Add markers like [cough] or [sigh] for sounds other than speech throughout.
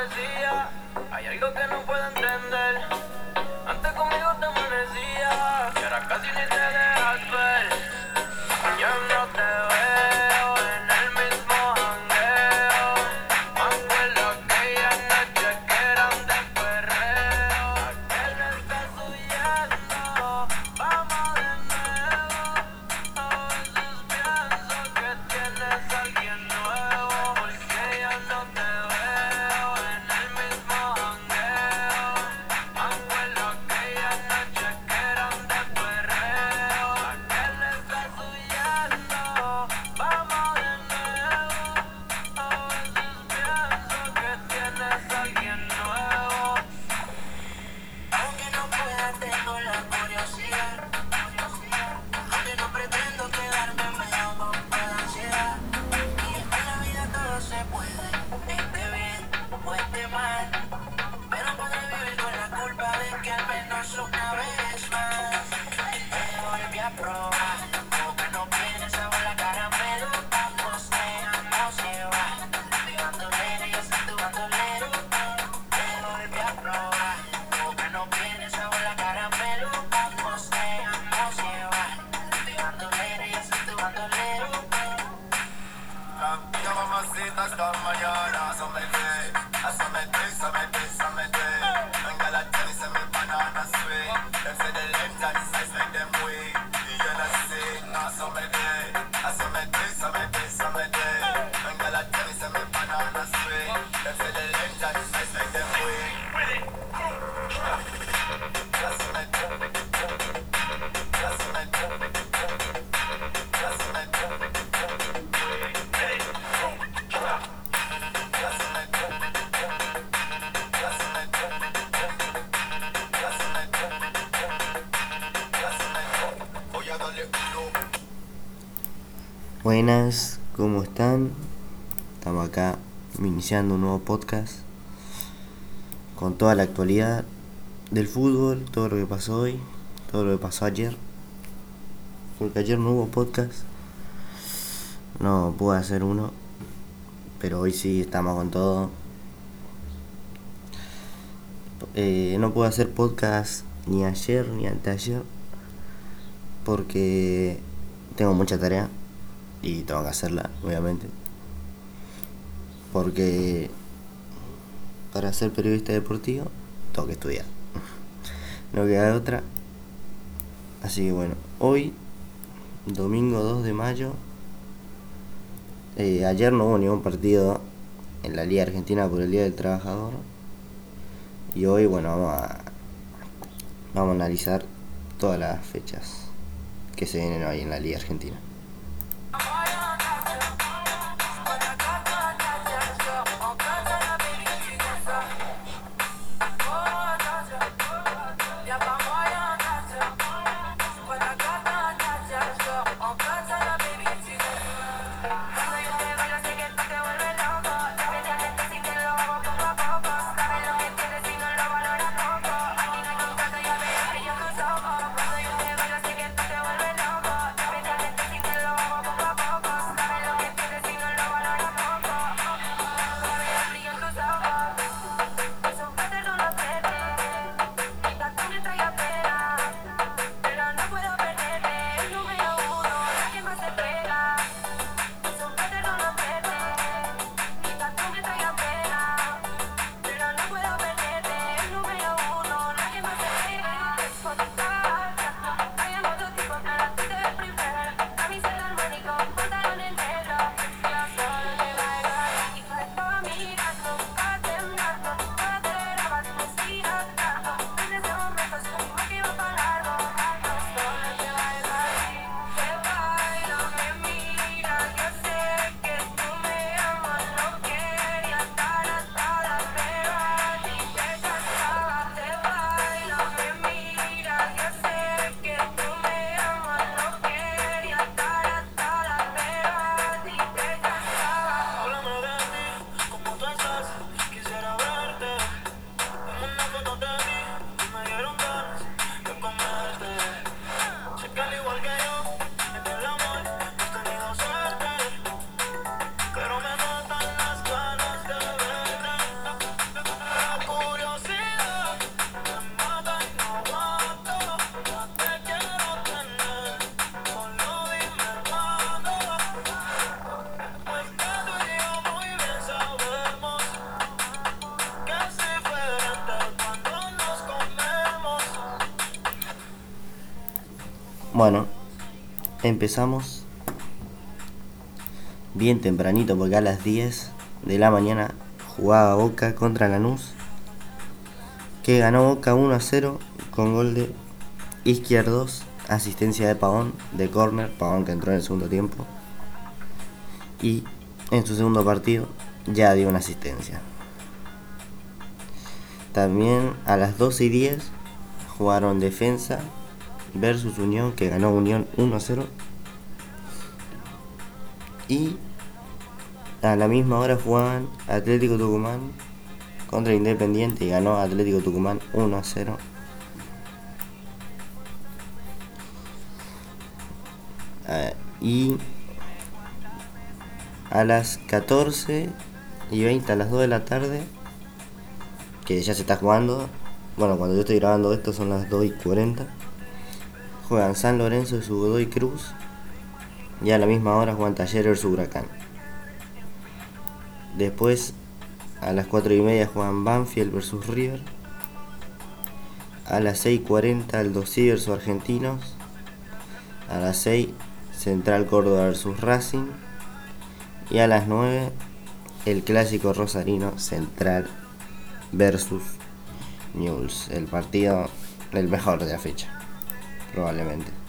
energy. Somebody iniciando un nuevo podcast con toda la actualidad del fútbol, todo lo que pasó hoy, todo lo que pasó ayer. Porque ayer no hubo podcast. No pude hacer uno. Pero hoy sí estamos con todo. Eh, no pude hacer podcast ni ayer ni anteayer. Porque tengo mucha tarea. Y tengo que hacerla, obviamente porque para ser periodista deportivo tengo que estudiar. [laughs] No queda otra. Así que bueno, hoy, domingo 2 de mayo, eh, ayer no hubo ningún partido en la Liga Argentina por el Día del Trabajador. Y hoy, bueno, vamos a, vamos a analizar todas las fechas que se vienen hoy en la Liga Argentina. Bueno, empezamos bien tempranito porque a las 10 de la mañana jugaba Boca contra Lanús que ganó Boca 1 a 0 con gol de Izquierdos, asistencia de Pavón de córner, Pavón que entró en el segundo tiempo y en su segundo partido ya dio una asistencia. También a las 12 y 10 jugaron Defensa versus Unión que ganó Unión 1 a 0 y a la misma hora jugaban Atlético Tucumán contra Independiente y ganó Atlético Tucumán 1 a 0. Ah, y a las 14 y 20, a las 2 de la tarde, que ya se está jugando. Bueno, cuando yo estoy grabando esto son las 2 y 40. Juegan San Lorenzo y Godoy Cruz. Y a la misma hora juegan Talleres su Huracán. Después a las 4 y media juegan Banfield versus River. A las 6.40 el Dosí versus Argentinos. A las 6 Central Córdoba versus Racing. Y a las 9 el clásico rosarino Central versus News. El partido el mejor de la fecha. Probablemente.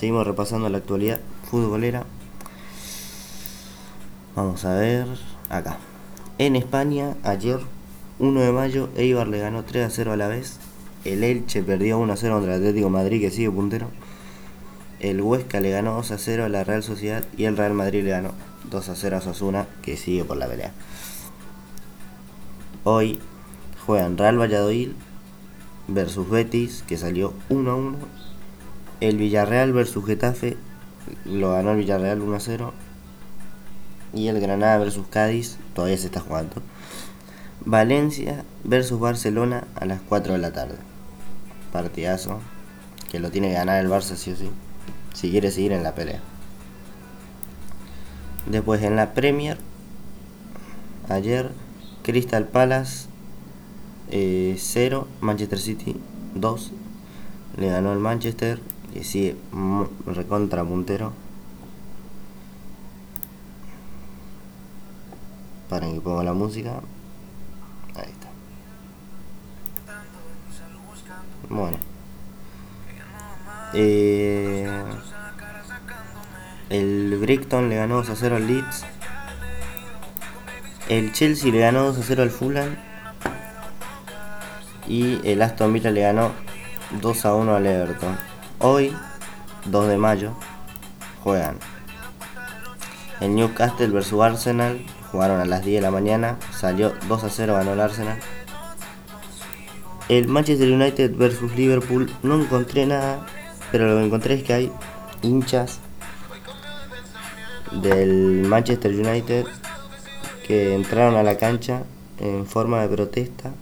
Seguimos repasando la actualidad futbolera. Vamos a ver acá. En España, ayer, 1 de mayo, Eibar le ganó 3 a 0 a la vez. El Elche perdió 1 a 0 contra el Atlético Madrid, que sigue puntero. El Huesca le ganó 2 a 0 a la Real Sociedad. Y el Real Madrid le ganó 2 a 0 a Sosuna, que sigue por la pelea. Hoy juegan Real Valladolid versus Betis, que salió 1 a 1. El Villarreal versus Getafe lo ganó el Villarreal 1 a 0. Y el Granada versus Cádiz todavía se está jugando. Valencia versus Barcelona a las 4 de la tarde. Partidazo que lo tiene que ganar el Barça sí o sí. Si quiere seguir en la pelea. Después en la Premier, ayer Crystal Palace 0, Manchester City 2. Le ganó el Manchester, que sigue recontra puntero. Para que ponga la música. Ahí está. Bueno. Eh, el Brighton le ganó 2 a 0 al Leeds. El Chelsea le ganó 2 a 0 al Fulham. Y el Aston Villa le ganó 2 a 1 al Everton. Hoy, 2 de mayo, juegan el Newcastle versus Arsenal. Jugaron a las 10 de la mañana. Salió 2 a 0, ganó el Arsenal. El Manchester United versus Liverpool. No encontré nada. Pero lo que encontré es que hay hinchas del Manchester United que entraron a la cancha en forma de protesta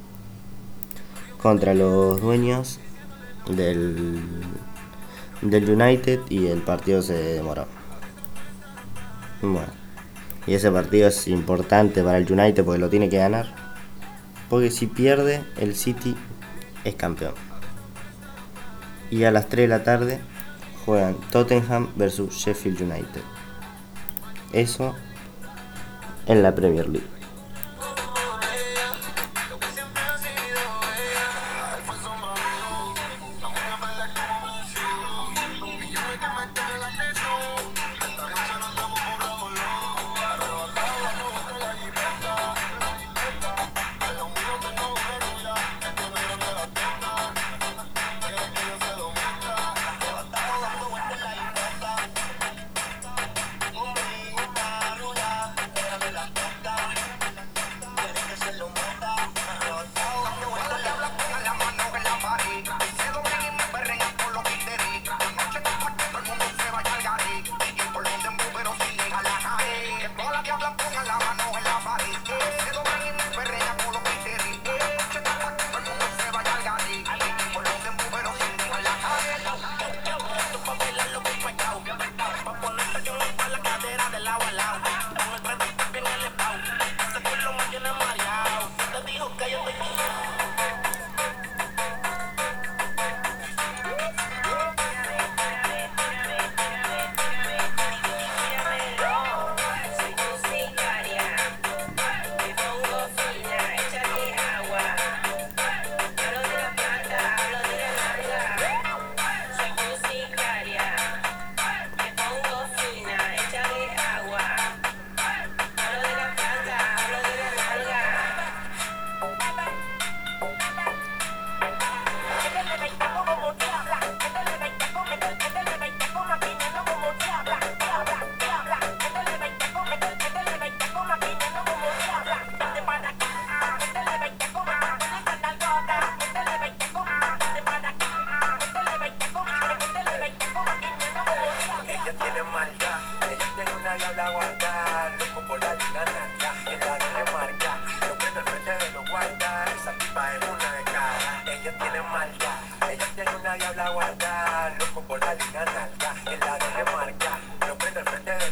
contra los dueños del, del United y el partido se demoró. Bueno, y ese partido es importante para el United porque lo tiene que ganar. Porque si pierde, el City es campeón. Y a las 3 de la tarde juegan Tottenham versus Sheffield United. Eso en la Premier League.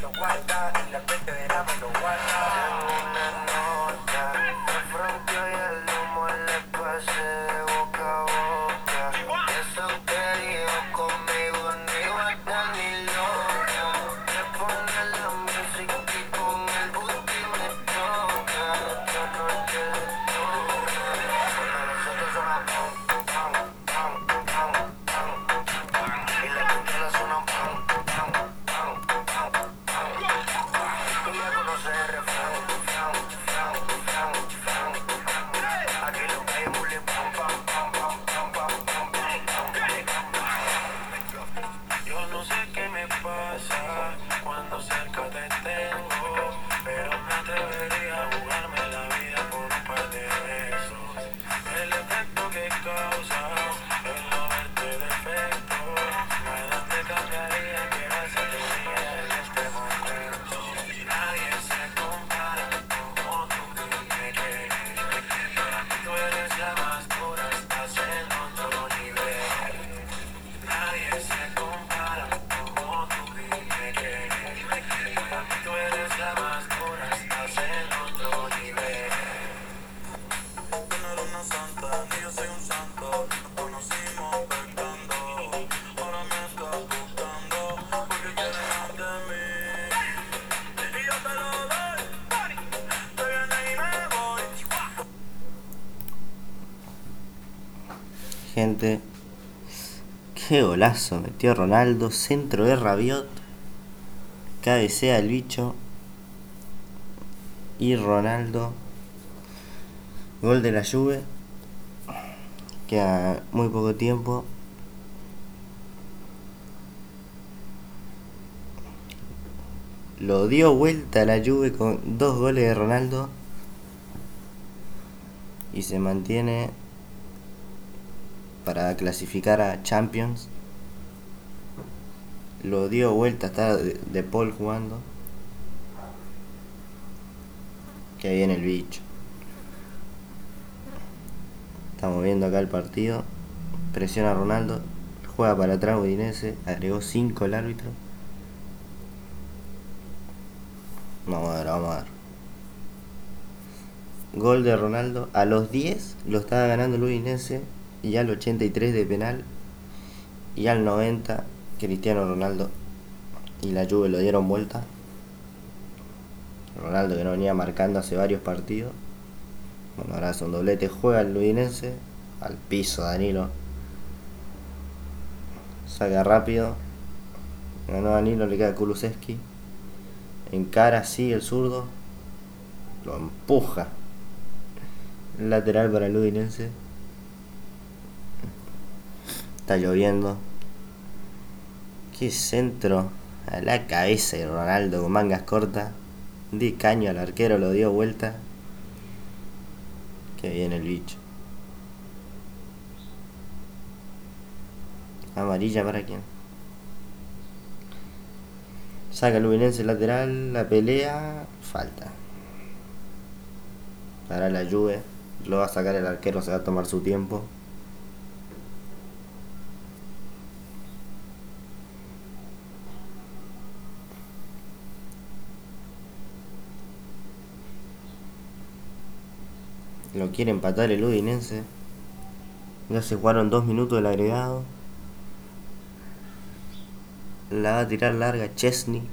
lo guarda, y la frente del ama lo guarda. Qué golazo, metió Ronaldo, centro de Rabiot. Cabecea el bicho. Y Ronaldo. Gol de la Juve. Queda muy poco tiempo. Lo dio vuelta a la Juve con dos goles de Ronaldo. Y se mantiene para clasificar a Champions. Lo dio vuelta, está de, Paul jugando. Que viene el bicho. Estamos viendo acá el partido. Presiona Ronaldo. Juega para atrás Udinese. Agregó 5 el árbitro. Vamos a ver, vamos a ver. Gol de Ronaldo. A los 10 lo estaba ganando el Udinese. Y al 83 de penal. Y al 90 Cristiano Ronaldo y la Juve lo dieron vuelta. Ronaldo que no venía marcando hace varios partidos. Bueno, ahora es un doblete. Juega el Udinese. Al piso Danilo. Saca rápido. Ganó Danilo, le queda Kulusevski. Encara así el zurdo. Lo empuja. Lateral para el Udinese. Está lloviendo. Qué centro a la cabeza de Ronaldo con mangas cortas. De caño al arquero, lo dio vuelta. Qué bien el bicho. Amarilla para quién. Saca el Luminense lateral, la pelea, falta. Para la Juve, lo va a sacar el arquero, se va a tomar su tiempo. Lo quiere empatar el Udinense. Ya se jugaron dos minutos del agregado. La va a tirar larga Chesney.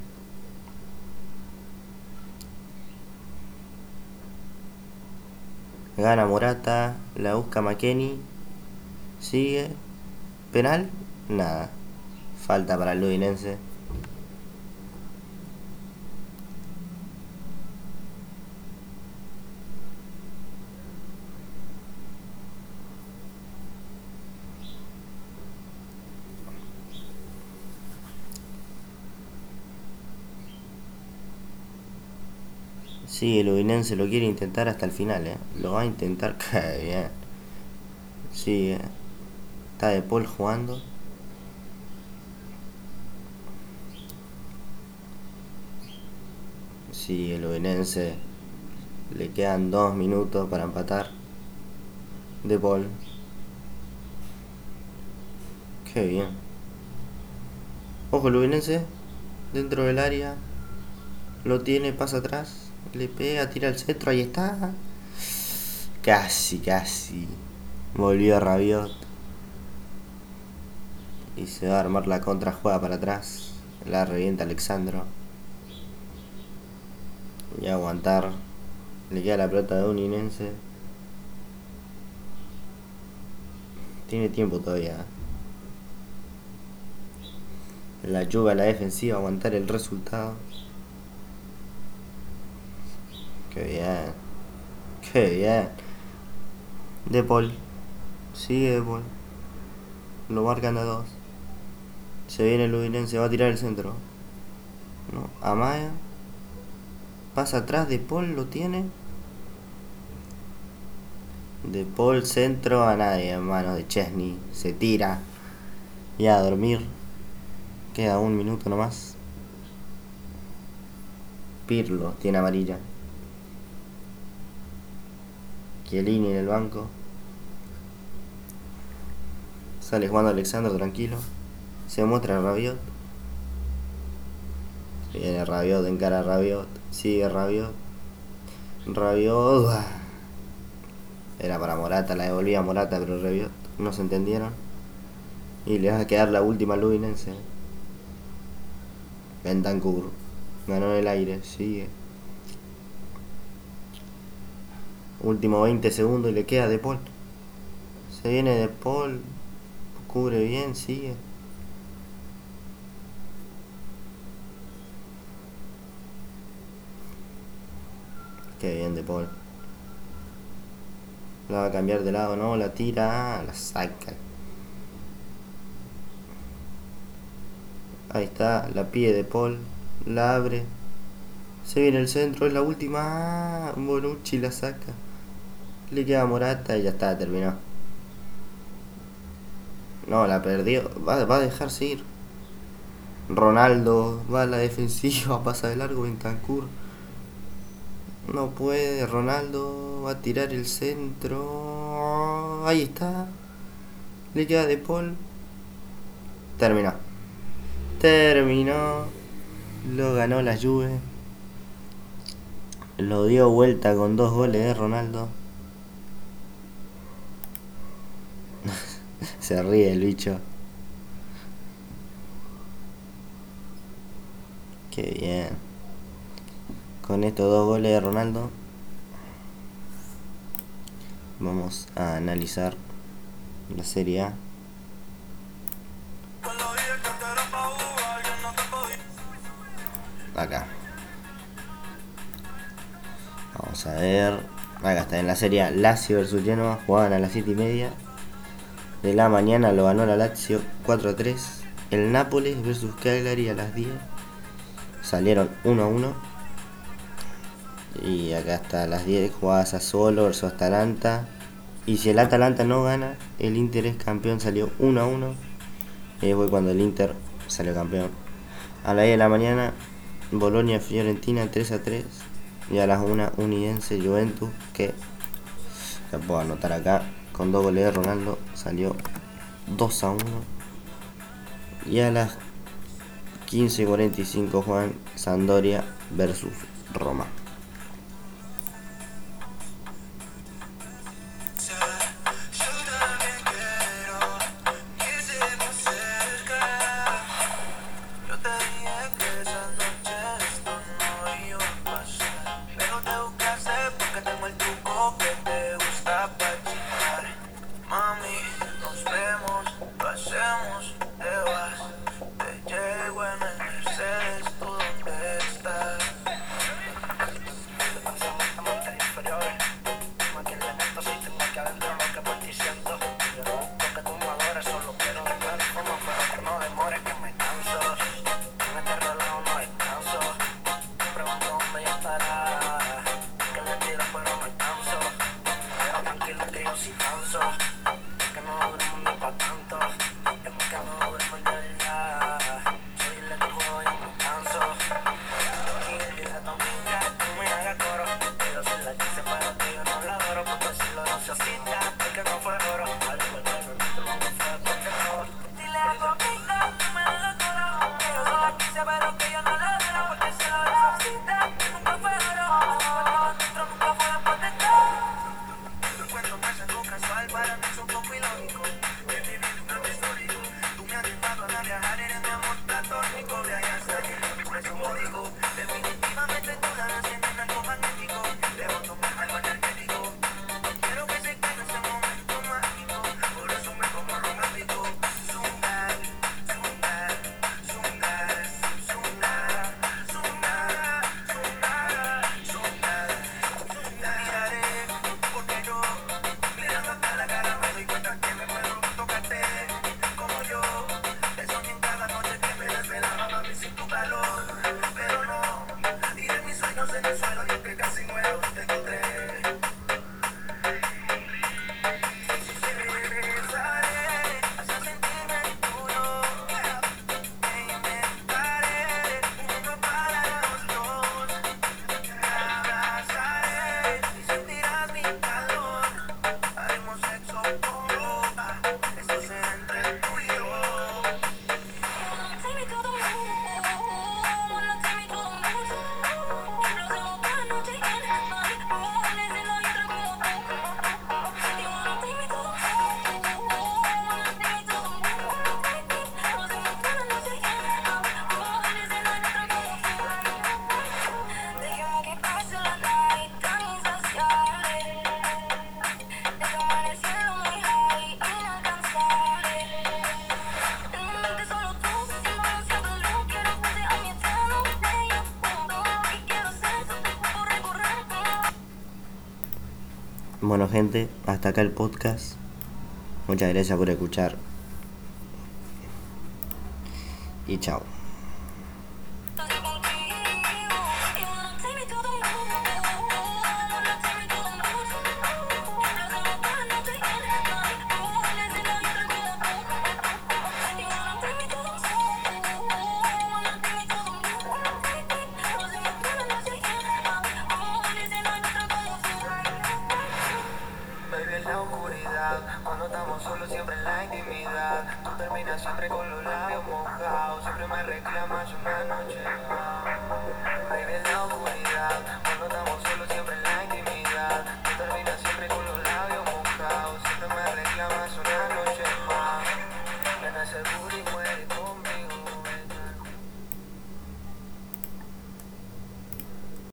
Gana Morata. La busca McKenny. Sigue. Penal. Nada. Falta para el Udinense. Sí, el Udinense lo quiere intentar hasta el final, ¿eh? Lo va a intentar, [laughs] qué bien. Sí, eh. está De Paul jugando. Sí, el Udinense le quedan dos minutos para empatar. De Paul. Qué bien. Ojo, el Udinense dentro del área. Lo tiene, pasa atrás. Le pega, tira al centro, ahí está. Casi, casi. Volvió Rabiot. Y se va a armar la contra, juega para atrás. La revienta Alexandro. Y a aguantar. Le queda la pelota de Uninense. Tiene tiempo todavía. La lluvia a la defensiva, aguantar el resultado. Qué bien. Qué bien. De Paul. Sigue De Paul. Lo marcan a dos. Se viene el Udinense, va a tirar el centro. No, Amaya. Pasa atrás, De Paul lo tiene. De Paul centro a nadie, hermano de Chesney. Se tira. Y a dormir. Queda un minuto nomás. Pirlo tiene amarilla. Chiellini en el banco. Sale jugando Alexandro tranquilo. Se muestra Rabiot. Viene Rabiot, encara Rabiot. Sigue Rabiot. Rabiot. Era para Morata, la devolvía a Morata, pero Rabiot no se entendieron. Y le va a quedar la última Luinense. Bentancur. Ganó en el aire, sigue. Último 20 segundos y le queda De Paul. Se viene De Paul. Cubre bien, sigue. Qué bien de Paul. La va a cambiar de lado, no, la tira, ah, la saca. Ahí está, la pie de Paul, la abre. Se viene el centro, es la última. Ah, Bonucci la saca. Le queda Morata y ya está, terminó. No, la perdió. Va, a dejarse ir. Ronaldo va a la defensiva, [laughs] pasa de largo Bentancur. No puede, Ronaldo va a tirar el centro. Ahí está. Le queda de Paul. Terminó. Terminó. Lo ganó la Juve. Lo dio vuelta con dos goles de Ronaldo. [laughs] Se ríe el bicho. Qué bien. Con estos dos goles de Ronaldo. Vamos a analizar la Serie A. Acá. Vamos a ver. Acá está en la Serie. Lazio versus Genoa. Jugaban a las 7 y media de la mañana. Lo ganó la Lazio 4 a 3. El Nápoles versus Cagliari a las 10. Salieron 1 a 1. Y acá está a las 10 jugadas a solo versus Atalanta. Y si el Atalanta no gana, el Inter es campeón. Salió 1 a 1. Y fue cuando el Inter salió campeón. A las 10 de la mañana, Bolonia Fiorentina 3 a 3. Y a las 1 Unidense Juventus que se puedo anotar acá con dos goles de Ronaldo salió 2 a 1. Y a las 15.45 Juan Sandoria versus Roma. Bueno gente, hasta acá el podcast. Muchas gracias por escuchar. Y chao.